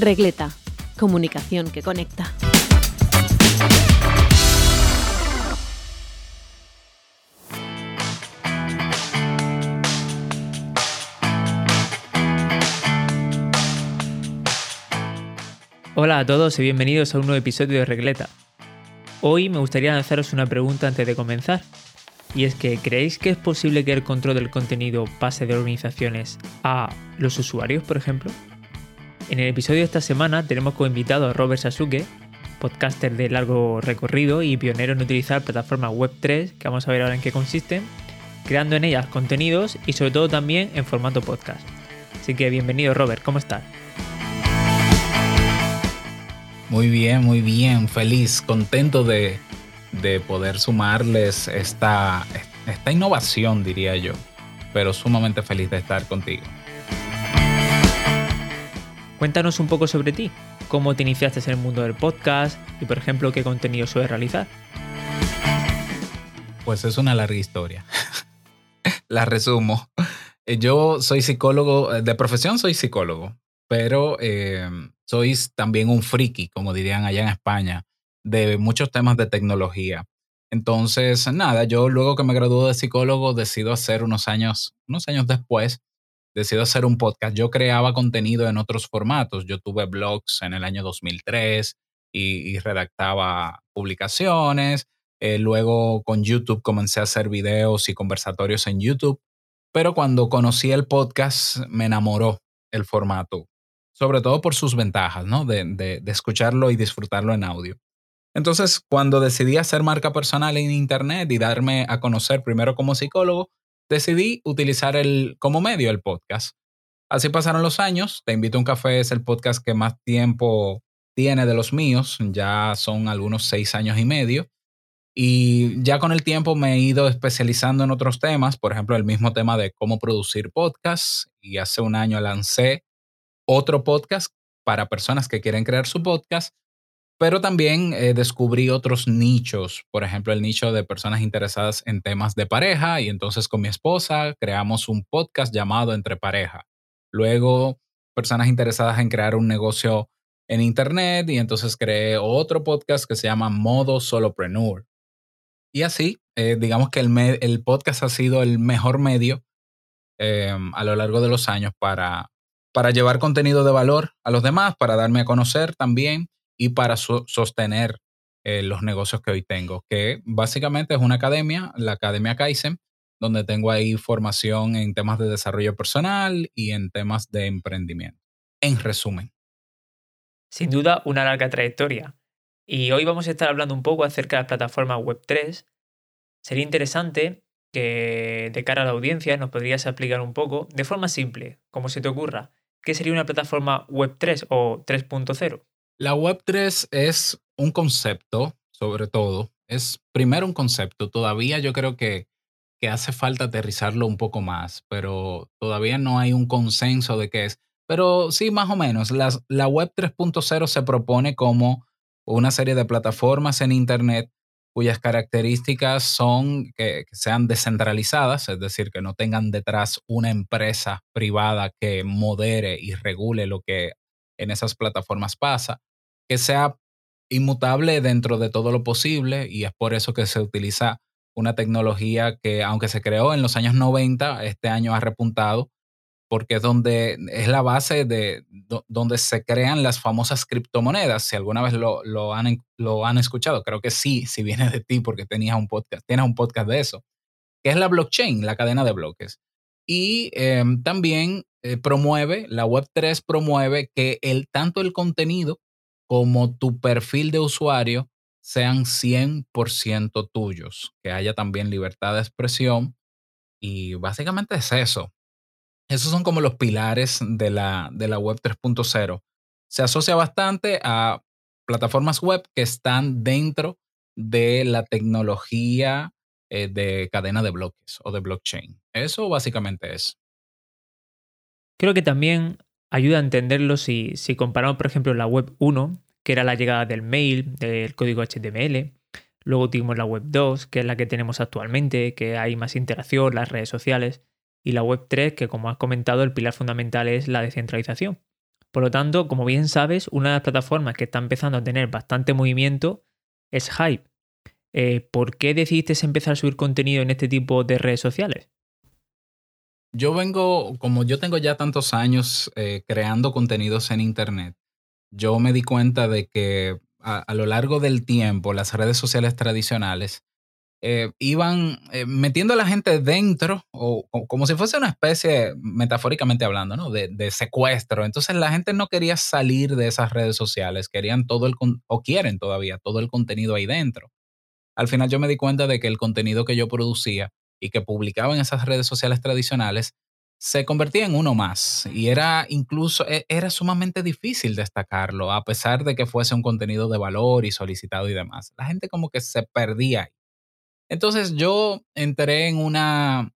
Regleta, comunicación que conecta. Hola a todos y bienvenidos a un nuevo episodio de Regleta. Hoy me gustaría lanzaros una pregunta antes de comenzar. Y es que, ¿creéis que es posible que el control del contenido pase de organizaciones a los usuarios, por ejemplo? En el episodio de esta semana tenemos como invitado a Robert Sasuke, podcaster de largo recorrido y pionero en utilizar plataformas Web3, que vamos a ver ahora en qué consisten, creando en ellas contenidos y sobre todo también en formato podcast. Así que bienvenido Robert, ¿cómo estás? Muy bien, muy bien, feliz, contento de, poder sumarles esta, esta innovación, diría yo, pero sumamente feliz de estar contigo. Cuéntanos un poco sobre ti, cómo te iniciaste en el mundo del podcast y, por ejemplo, qué contenido sueles realizar. Pues es una larga historia. La resumo. Yo soy psicólogo, de profesión soy psicólogo, pero eh, sois también un friki, como dirían allá en España, de muchos temas de tecnología. Entonces, nada, yo luego que me gradué de psicólogo decido hacer unos años, unos años después, decido hacer un podcast. Yo creaba contenido en otros formatos. Yo tuve blogs en el año 2003 y, redactaba publicaciones. Eh, luego con YouTube comencé a hacer videos y conversatorios en YouTube. Pero cuando conocí el podcast me enamoró el formato sobre todo por sus ventajas, ¿no? De, escucharlo y disfrutarlo en audio. Entonces, cuando decidí hacer marca personal en Internet y darme a conocer primero como psicólogo, decidí utilizar el, como medio el podcast. Así pasaron los años. Te invito a un café es el podcast que más tiempo tiene de los míos. Ya son algunos seis años y medio. Y ya con el tiempo me he ido especializando en otros temas, por ejemplo, el mismo tema de cómo producir podcasts. Y hace un año lancé otro podcast para personas que quieren crear su podcast, pero también eh, descubrí otros nichos, por ejemplo, el nicho de personas interesadas en temas de pareja y entonces con mi esposa creamos un podcast llamado Entre Pareja. Luego, personas interesadas en crear un negocio en Internet y entonces creé otro podcast que se llama Modo Solopreneur. Y así, eh, digamos que el, podcast ha sido el mejor medio em, a lo largo de los años para para llevar contenido de valor a los demás, para darme a conocer también y para sostener eh, los negocios que hoy tengo, que básicamente es una academia, la Academia Kaizen, donde tengo ahí formación en temas de desarrollo personal y en temas de emprendimiento. En resumen. Sin duda, una larga trayectoria. Y hoy vamos a estar hablando un poco acerca de las plataformas Web3. Sería interesante que de cara a la audiencia nos podrías aplicar un poco, de forma simple, como se te ocurra, ¿qué sería una plataforma Web 3 o 3.0? La Web 3 es un concepto, sobre todo. Es primero un concepto. Todavía yo creo que, que hace falta aterrizarlo un poco más, pero todavía no hay un consenso de qué es. Pero sí, más o menos. la Web 3.0 se propone como una serie de plataformas en Internet cuyas características son que, sean descentralizadas, es decir, que no tengan detrás una empresa privada que modere y regule lo que en esas plataformas pasa, que sea inmutable dentro de todo lo posible y es por eso que se utiliza una tecnología que aunque se creó en los años 90, este año ha repuntado porque es donde es la base de donde se crean las famosas criptomonedas. Si alguna vez lo, lo, han, lo han escuchado, creo que sí, si viene de ti porque tenías un podcast, tienes un podcast de eso, que es la blockchain, la cadena de bloques. Y em, también eh, promueve, la Web3 promueve que el, tanto el contenido como tu perfil de usuario sean 100% tuyos, que haya también libertad de expresión. Y básicamente es eso. Esos son como los pilares de la, de la web 3.0. Se asocia bastante a plataformas web que están dentro de la tecnología eh, de cadena de bloques o de blockchain. Eso básicamente es. Creo que también ayuda a entenderlo si, si comparamos, por ejemplo, la web 1, que era la llegada del mail, del código HTML. Luego tuvimos la web 2, que es la que tenemos actualmente, que hay más interacción, las redes sociales y la Web3, que como has comentado, el pilar fundamental es la descentralización. Por lo tanto, como bien sabes, una de las plataformas que está empezando a tener bastante movimiento es Hype. Eh, ¿Por qué decidiste empezar a subir contenido en este tipo de redes sociales? Yo vengo, como yo tengo ya tantos años eh, creando contenidos en Internet, yo me di cuenta de que a, lo largo del tiempo las redes sociales tradicionales eh, iban eh, metiendo a la gente dentro, o, como si fuese una especie, metafóricamente hablando, ¿no? De, de, secuestro. Entonces la gente no quería salir de esas redes sociales, querían todo el, o quieren todavía, todo el contenido ahí dentro. Al final yo me di cuenta de que el contenido que yo producía y que publicaba en esas redes sociales tradicionales se convertía en uno más y era incluso, e, era sumamente difícil destacarlo, a pesar de que fuese un contenido de valor y solicitado y demás. La gente como que se perdía. Entonces yo entré en una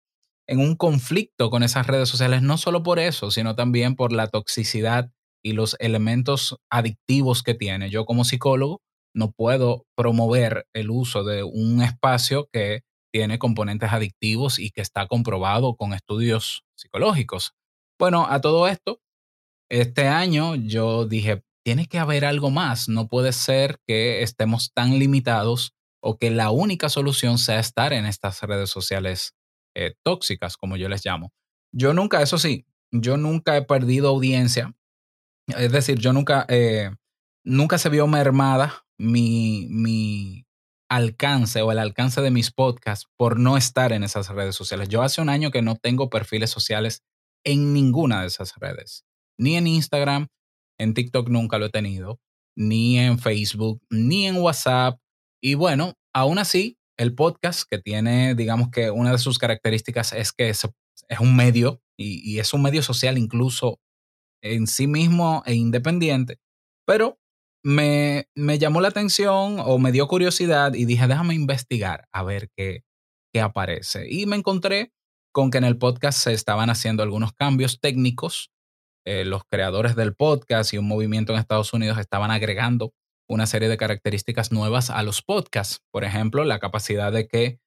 en un conflicto con esas redes sociales, no solo por eso, sino también por la toxicidad y los elementos adictivos que tiene. Yo como psicólogo no puedo promover el uso de un espacio que tiene componentes adictivos y que está comprobado con estudios psicológicos. Bueno, a todo esto, este año yo dije, tiene que haber algo más, no puede ser que estemos tan limitados o que la única solución sea estar en estas redes sociales eh, tóxicas, como yo les llamo. Yo nunca, eso sí, yo nunca he perdido audiencia, es decir, yo nunca, eh, nunca se vio mermada mi, mi, alcance o el alcance de mis podcasts por no estar en esas redes sociales. Yo hace un año que no tengo perfiles sociales en ninguna de esas redes, ni en Instagram, en TikTok nunca lo he tenido, ni en Facebook, ni en WhatsApp. Y bueno, aún así, el podcast que tiene, digamos que una de sus características es que es, un medio y es un medio social incluso en sí mismo e independiente, pero me, me, llamó la atención o me dio curiosidad y dije, déjame investigar a ver qué, qué aparece. Y me encontré con que en el podcast se estaban haciendo algunos cambios técnicos. Eh, los creadores del podcast y un movimiento en Estados Unidos estaban agregando una serie de características nuevas a los podcasts. Por ejemplo, la capacidad de que,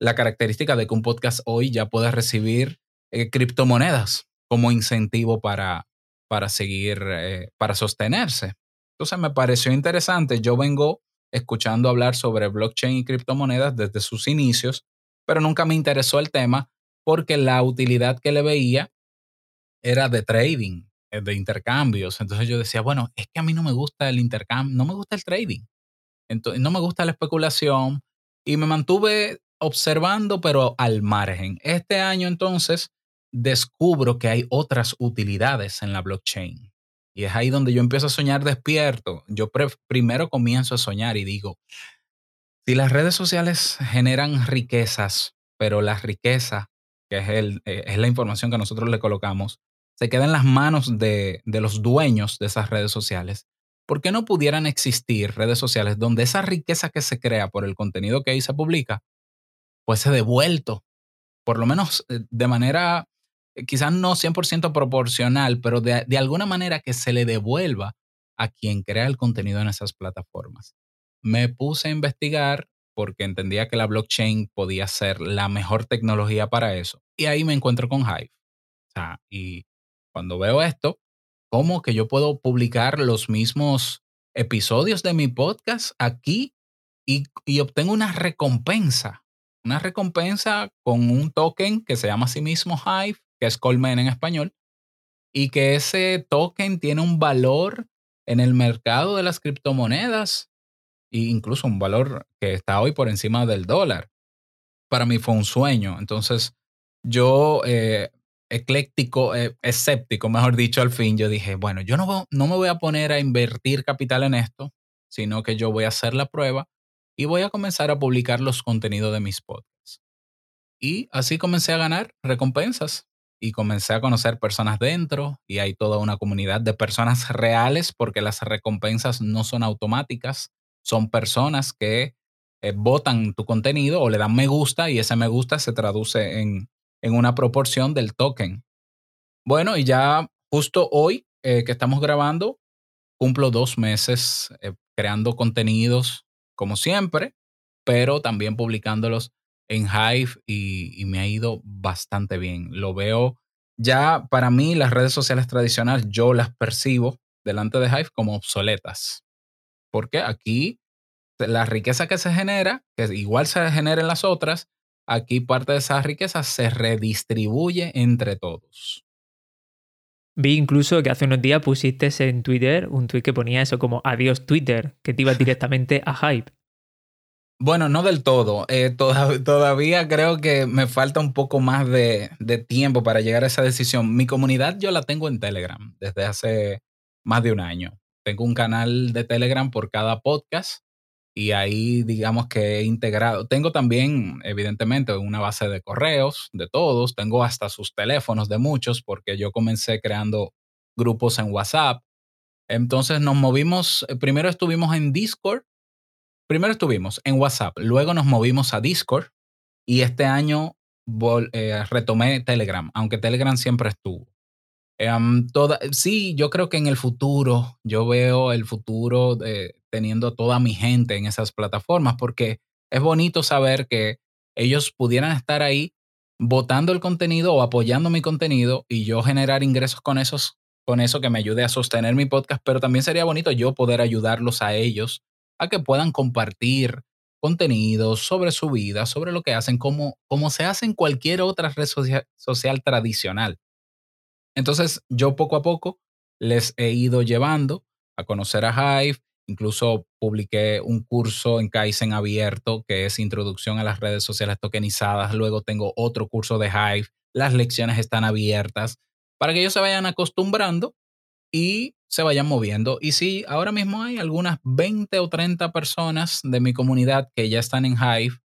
la característica de que un podcast hoy ya puede recibir eh, criptomonedas como incentivo para, para seguir, eh, para sostenerse. Entonces me pareció interesante. Yo vengo escuchando hablar sobre blockchain y criptomonedas desde sus inicios, pero nunca me interesó el tema porque la utilidad que le veía era de trading, eh, de intercambios. Entonces yo decía, bueno, es que a mí no me gusta el intercambio, no me gusta el trading, entonces, no me gusta la especulación y me mantuve observando, pero al margen. Este año entonces descubro que hay otras utilidades en la blockchain. Y es ahí donde yo empiezo a soñar despierto. Yo primero comienzo a soñar y digo, si las redes sociales generan riquezas, pero la riqueza, que es, el, eh, es la información que nosotros le colocamos, se queda en las manos de, de los dueños de esas redes sociales, ¿por qué no pudieran existir redes sociales donde esa riqueza que se crea por el contenido que ahí se publica fuese devuelto, por lo menos eh, de manera quizás no 100% proporcional, pero de, de, alguna manera que se le devuelva a quien crea el contenido en esas plataformas. Me puse a investigar porque entendía que la blockchain podía ser la mejor tecnología para eso. Y ahí me encuentro con Hive. O sea, y cuando veo esto, ¿cómo que yo puedo publicar los mismos episodios de mi podcast aquí y, y obtengo una recompensa? Una recompensa con un token que se llama a sí mismo Hive que es Colmen en español, y que ese token tiene un valor en el mercado de las criptomonedas e incluso un valor que está hoy por encima del dólar. Para mí fue un sueño. Entonces, yo, eh, ecléctico, eh, escéptico, mejor dicho, al fin, yo dije, bueno, yo no, no me voy a poner a invertir capital en esto, sino que yo voy a hacer la prueba y voy a comenzar a publicar los contenidos de mis podcasts. Y así comencé a ganar recompensas y comencé a conocer personas dentro y hay toda una comunidad de personas reales porque las recompensas no son automáticas, son personas que eh, votan tu contenido o le dan me gusta y ese me gusta se traduce en, en una proporción del token. Bueno, y ya justo hoy eh, que estamos grabando, cumplo dos meses eh, creando contenidos como siempre, pero también publicándolos en Hive y, me ha ido bastante bien. Lo veo ya para mí las redes sociales tradicionales yo las percibo delante de Hive como obsoletas. Porque aquí la riqueza que se genera, que igual se genera en las otras, aquí parte de esa riqueza se redistribuye entre todos. Vi incluso que hace unos días pusiste en Twitter un tweet que ponía eso como adiós Twitter, que te iba directamente a Hype. Bueno, no del todo. Eh, todavía creo que me falta un poco más de, de, tiempo para llegar a esa decisión. Mi comunidad yo la tengo en Telegram desde hace más de un año. Tengo un canal de Telegram por cada podcast y ahí digamos que he integrado. Tengo también, evidentemente, una base de correos de todos. Tengo hasta sus teléfonos de muchos porque yo comencé creando grupos en WhatsApp. Entonces nos movimos, eh, primero estuvimos en Discord primero estuvimos en WhatsApp, luego nos movimos a Discord y este año eh, retomé Telegram, aunque Telegram siempre estuvo. Em, toda, sí, yo creo que en el futuro, yo veo el futuro de, teniendo toda mi gente en esas plataformas, porque es bonito saber que ellos pudieran estar ahí votando el contenido o apoyando mi contenido y yo generar ingresos con esos con eso que me ayude a sostener mi podcast, pero también sería bonito yo poder ayudarlos a ellos a que puedan compartir contenidos sobre su vida, sobre lo que hacen, como, como se hace en cualquier otra red social, tradicional. Entonces, yo poco a poco les he ido llevando a conocer a Hive. Incluso publiqué un curso en Kaizen abierto que es Introducción a las redes sociales tokenizadas. Luego tengo otro curso de Hive. Las lecciones están abiertas para que ellos se vayan acostumbrando y se vayan moviendo. Y sí, ahora mismo hay algunas 20 o 30 personas de mi comunidad que ya están en Hive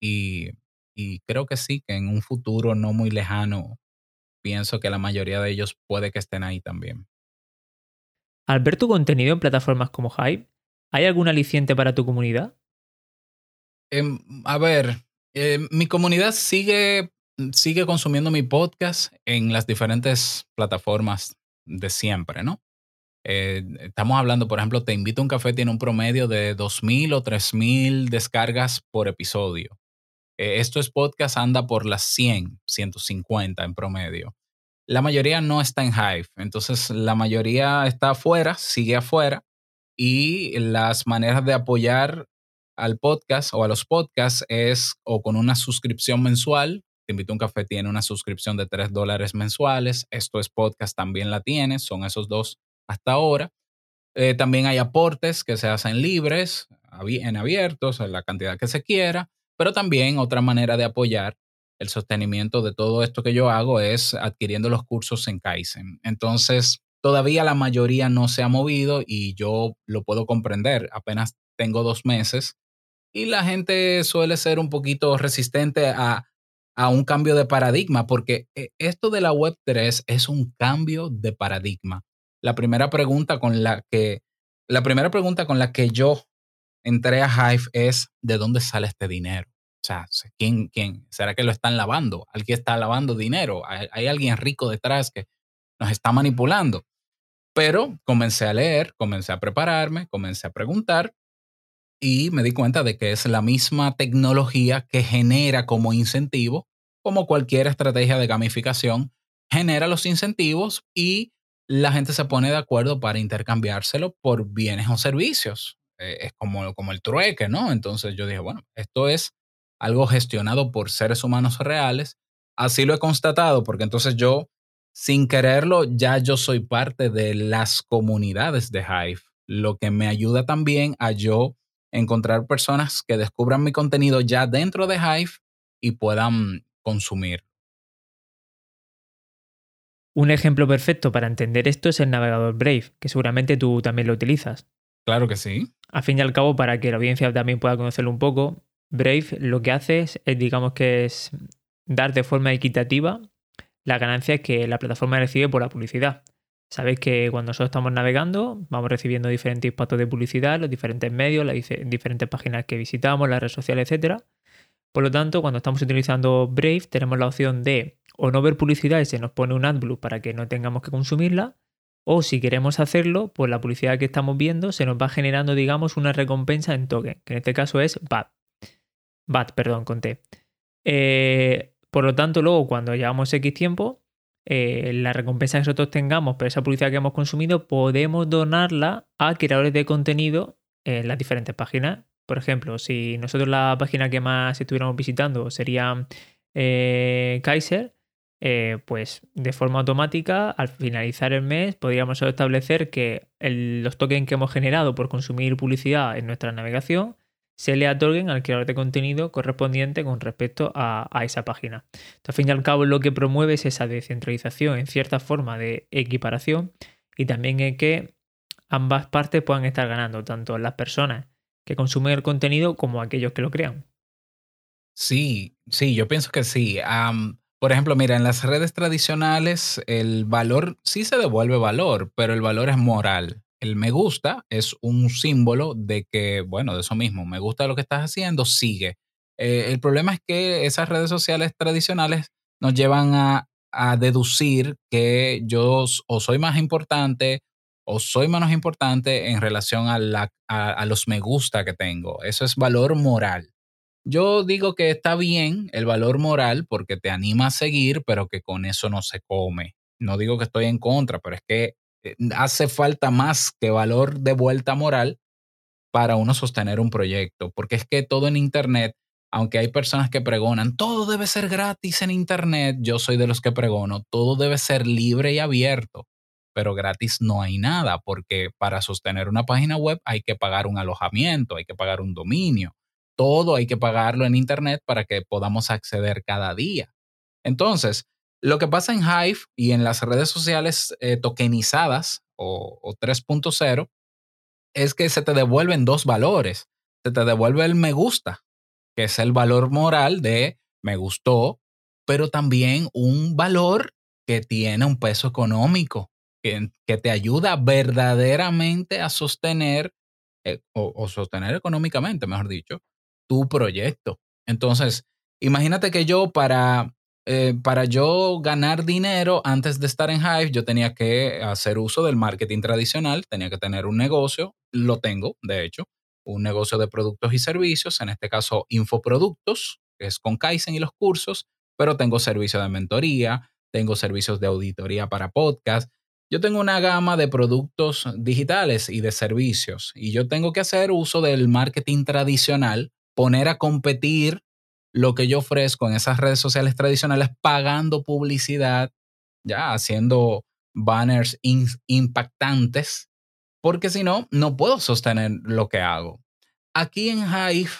y, y creo que sí, que en un futuro no muy lejano, pienso que la mayoría de ellos puede que estén ahí también. Al ver tu contenido en plataformas como Hive, ¿hay algún aliciente para tu comunidad? Em, a ver, eh, mi comunidad sigue, sigue consumiendo mi podcast en las diferentes plataformas de siempre, ¿no? Eh, estamos hablando, por ejemplo, Te invito a un café tiene un promedio de 2.000 o 3.000 descargas por episodio. Eh, esto es podcast anda por las 100, 150 en promedio. La mayoría no está en Hive, entonces la mayoría está afuera, sigue afuera, y las maneras de apoyar al podcast o a los podcasts es o con una suscripción mensual te invito un café tiene una suscripción de 3 dólares mensuales. Esto es podcast, también la tiene. Son esos dos hasta ahora. Eh, también hay aportes que se hacen libres, en abiertos, en la cantidad que se quiera. Pero también otra manera de apoyar el sostenimiento de todo esto que yo hago es adquiriendo los cursos en Kaizen. Entonces, todavía la mayoría no se ha movido y yo lo puedo comprender. Apenas tengo dos meses y la gente suele ser un poquito resistente a a un cambio de paradigma, porque eh, esto de la Web 3 es un cambio de paradigma. La primera pregunta con la que, la primera pregunta con la que yo entré a Hive es, ¿de dónde sale este dinero? O sea, ¿quién, quién? ¿Será que lo están lavando? ¿Alguien está lavando dinero? ¿Hay, ¿Hay alguien rico detrás que nos está manipulando? Pero comencé a leer, comencé a prepararme, comencé a preguntar y me di cuenta de que es la misma tecnología que genera como incentivo como cualquier estrategia de gamificación, genera los incentivos y la gente se pone de acuerdo para intercambiárselo por bienes o servicios. Eh, es como, como el trueque, ¿no? Entonces yo dije, bueno, esto es algo gestionado por seres humanos reales. Así lo he constatado, porque entonces yo, sin quererlo, ya yo soy parte de las comunidades de Hive, lo que me ayuda también a yo encontrar personas que descubran mi contenido ya dentro de Hive y puedan consumir. Un ejemplo perfecto para entender esto es el navegador Brave, que seguramente tú también lo utilizas. Claro que sí. A fin y al cabo, para que la audiencia también pueda conocerlo un poco, Brave lo que hace es, digamos que es dar de forma equitativa la ganancia que la plataforma recibe por la publicidad. Sabéis que cuando nosotros estamos navegando, vamos recibiendo diferentes impactos de publicidad, los diferentes medios, las diferentes páginas que visitamos, las redes sociales, etcétera. Por lo tanto, cuando estamos utilizando Brave, tenemos la opción de o no ver publicidad y se nos pone un AdBlue para que no tengamos que consumirla, o si queremos hacerlo, pues la publicidad que estamos viendo se nos va generando, digamos, una recompensa en token, que en este caso es BAT. BAT, perdón, conté. Eh, por lo tanto, luego cuando llevamos X tiempo, eh, la recompensa que nosotros tengamos por esa publicidad que hemos consumido, podemos donarla a creadores de contenido en las diferentes páginas. Por ejemplo, si nosotros la página que más estuviéramos visitando sería eh, Kaiser, eh, pues de forma automática, al finalizar el mes, podríamos establecer que los tokens que hemos generado por consumir publicidad en nuestra navegación se le otorguen al creador de contenido correspondiente con respecto a, esa página. al fin y al cabo, lo que promueve es esa descentralización en cierta forma de equiparación y también es que ambas partes puedan estar ganando, tanto las personas que consumen el contenido como aquellos que lo crean. Sí, sí, yo pienso que sí. por ejemplo, mira, en las redes tradicionales el valor sí se devuelve valor, pero el valor es moral. El me gusta es un símbolo de que, bueno, de eso mismo, me gusta lo que estás haciendo, sigue. Eh, el problema es que esas redes sociales tradicionales nos llevan a, deducir que yo o soy más importante o soy menos importante en relación a, la, a los me gusta que tengo. Eso es valor moral. Yo digo que está bien el valor moral porque te anima a seguir, pero que con eso no se come. No digo que estoy en contra, pero es que eh, hace falta más que valor de vuelta moral para uno sostener un proyecto, porque es que todo en Internet, aunque hay personas que pregonan, todo debe ser gratis en Internet, yo soy de los que pregono, todo debe ser libre y abierto, pero gratis no hay nada, porque para sostener una página web hay que pagar un alojamiento, hay que pagar un dominio, todo hay que pagarlo en Internet para que podamos acceder cada día. Entonces, lo que pasa en Hive y en las redes sociales eh, tokenizadas o, 3.0 es que se te devuelven dos valores. Se te devuelve el me gusta, que es el valor moral de me gustó, pero también un valor que tiene un peso económico, que, te ayuda verdaderamente a sostener eh, o sostener económicamente, mejor dicho, tu proyecto. Entonces, imagínate que yo para, eh, para yo ganar dinero antes de estar en Hive, yo tenía que hacer uso del marketing tradicional, tenía que tener un negocio, lo tengo, de hecho, un negocio de productos y servicios, en este caso infoproductos, que es con Kaizen y los cursos, pero tengo servicio de mentoría, tengo servicios de auditoría para podcast, yo tengo una gama de productos digitales y de servicios y yo tengo que hacer uso del marketing tradicional poner a competir lo que yo ofrezco en esas redes sociales tradicionales pagando publicidad, ya haciendo banners impactantes, porque si no, no puedo sostener lo que hago. Aquí en Hive,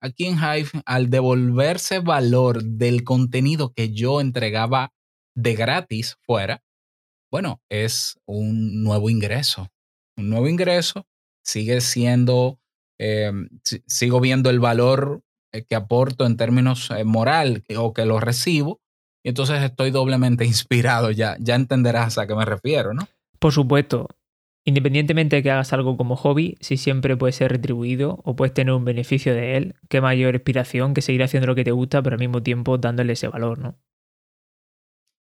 aquí en Hive, al devolverse valor del contenido que yo entregaba de gratis fuera, bueno, es un nuevo ingreso. Un nuevo ingreso sigue siendo eh, sigo viendo el valor eh, que aporto en términos eh, moral o que lo recibo, y entonces estoy doblemente inspirado, ya, ya entenderás a qué me refiero, ¿no? Por supuesto, independientemente de que hagas algo como hobby, si siempre puedes ser retribuido o puedes tener un beneficio de él, qué mayor inspiración que seguir haciendo lo que te gusta, pero al mismo tiempo dándole ese valor, ¿no?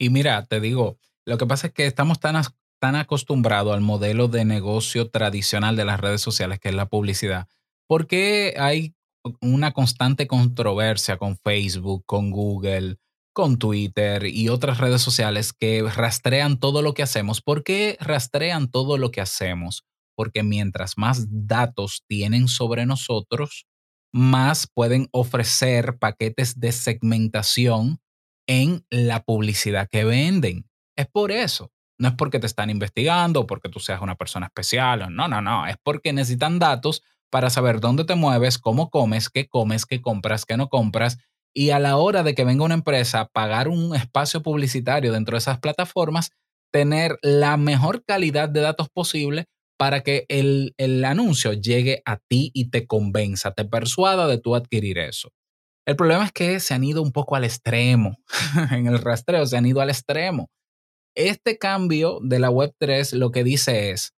Y mira, te digo, lo que pasa es que estamos tan, tan acostumbrado al modelo de negocio tradicional de las redes sociales, que es la publicidad, ¿por qué hay una constante controversia con Facebook, con Google, con Twitter y otras redes sociales que rastrean todo lo que hacemos? ¿Por qué rastrean todo lo que hacemos? Porque mientras más datos tienen sobre nosotros, más pueden ofrecer paquetes de segmentación en la publicidad que venden. Es por eso. No es porque te están investigando o porque tú seas una persona especial. No, no, no. Es porque necesitan datos para saber dónde te mueves, cómo comes, qué comes, qué compras, qué no compras. Y a la hora de que venga una empresa, pagar un espacio publicitario dentro de esas plataformas, tener la mejor calidad de datos posible para que el, el anuncio llegue a ti y te convenza, te persuada de tú adquirir eso. El problema es que se han ido un poco al extremo en el rastreo, se han ido al extremo. Este cambio de la Web3 lo que dice es,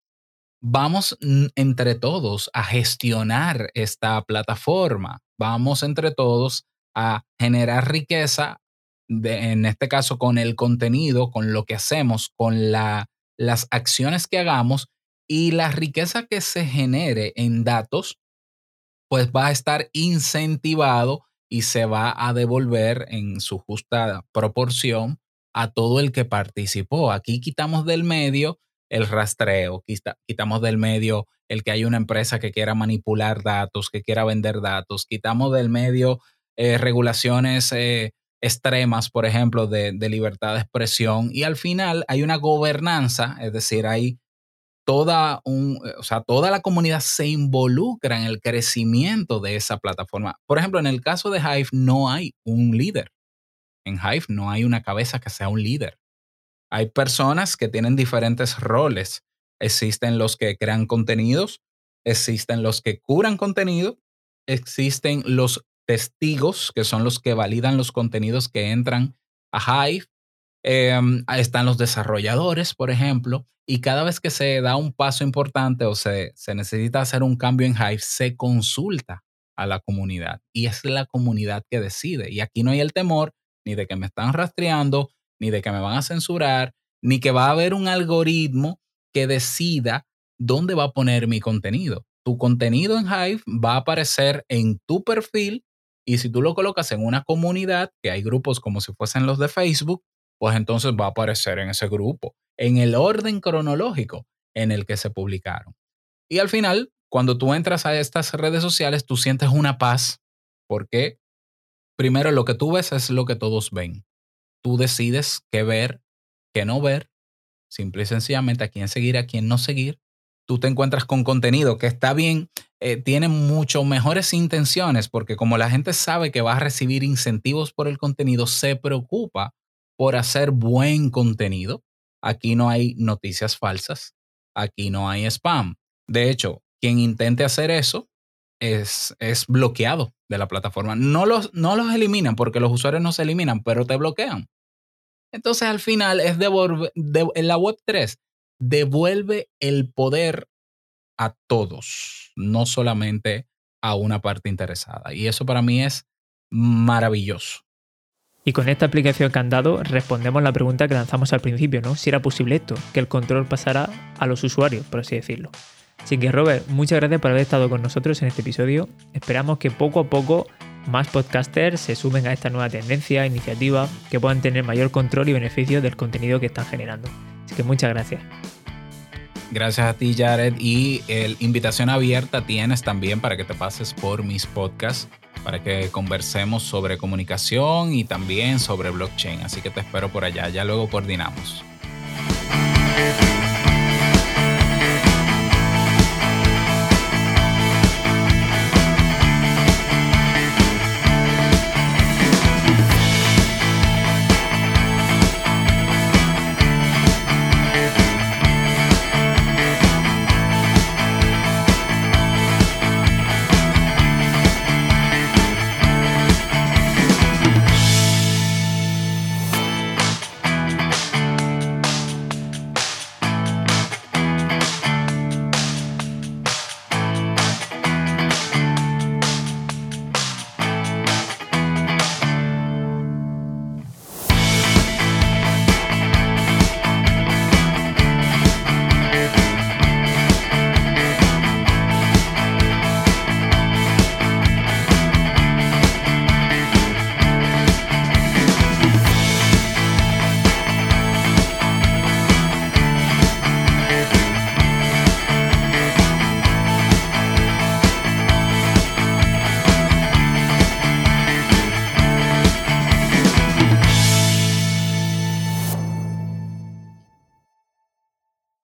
vamos entre todos a gestionar esta plataforma, vamos entre todos a generar riqueza, en este caso con el contenido, con lo que hacemos, con la, las acciones que hagamos y la riqueza que se genere en datos, pues va a estar incentivado y se va a devolver en su justa proporción a todo el que participó. Aquí quitamos del medio el rastreo, quitamos del medio el que hay una empresa que quiera manipular datos, que quiera vender datos, quitamos del medio eh, regulaciones eh, extremas, por ejemplo, de, de, libertad de expresión, y al final hay una gobernanza, es decir, hay toda, un, o sea, toda la comunidad se involucra en el crecimiento de esa plataforma. Por ejemplo, en el caso de Hive no hay un líder. En Hive no hay una cabeza que sea un líder. Hay personas que tienen diferentes roles. Existen los que crean contenidos, existen los que curan contenido, existen los testigos, que son los que validan los contenidos que entran a Hive. Em, están los desarrolladores, por ejemplo, y cada vez que se da un paso importante o se, se necesita hacer un cambio en Hive, se consulta a la comunidad y es la comunidad que decide. Y aquí no hay el temor ni de que me están rastreando, ni de que me van a censurar, ni que va a haber un algoritmo que decida dónde va a poner mi contenido. Tu contenido en Hive va a aparecer en tu perfil y si tú lo colocas en una comunidad, que hay grupos como si fuesen los de Facebook, pues entonces va a aparecer en ese grupo, en el orden cronológico en el que se publicaron. Y al final, cuando tú entras a estas redes sociales, tú sientes una paz porque primero lo que tú ves es lo que todos ven. Tú decides qué ver, qué no ver, simple y sencillamente a quién seguir, a quién no seguir. Tú te encuentras con contenido que está bien, eh, tiene mucho mejores intenciones, porque como la gente sabe que va a recibir incentivos por el contenido, se preocupa por hacer buen contenido. Aquí no hay noticias falsas, aquí no hay spam. De hecho, quien intente hacer eso es, es bloqueado de la plataforma. No los, no los eliminan porque los usuarios no se eliminan, pero te bloquean. Entonces al final es devolver, en la web 3 devuelve el poder a todos, no solamente a una parte interesada. Y eso para mí es maravilloso. Y con esta aplicación que han dado, respondemos la pregunta que lanzamos al principio, ¿no? Si era posible esto, que el control pasara a los usuarios, por así decirlo. Así que Robert, muchas gracias por haber estado con nosotros en este episodio. Esperamos que poco a poco más podcasters se sumen a esta nueva tendencia, iniciativa, que puedan tener mayor control y beneficio del contenido que están generando. Así que muchas gracias. Gracias a ti, Jared. Y el invitación abierta tienes también para que te pases por mis podcasts, para que conversemos sobre comunicación y también sobre blockchain. Así que te espero por allá. Ya luego coordinamos.